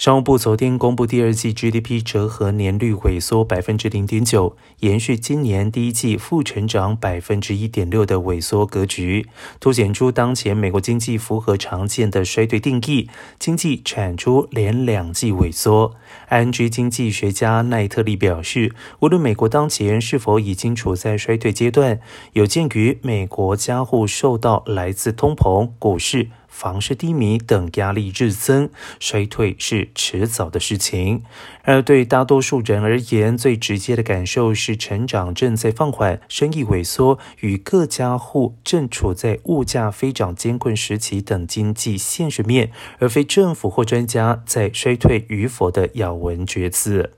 商务部昨天公布第二季 GDP 折合年率萎缩百分之零点九，延续今年第一季负成长百分之一点六的萎缩格局，凸显出当前美国经济符合常见的衰退定义，经济产出连两季萎缩。ING 经济学家奈特利表示，无论美国当前是否已经处在衰退阶段，有鉴于美国家户受到来自通膨、股市。房市低迷等压力日增，衰退是迟早的事情。而对大多数人而言，最直接的感受是成长正在放缓，生意萎缩，与各家户正处在物价飞涨艰困时期等经济现实面，而非政府或专家在衰退与否的咬文嚼字。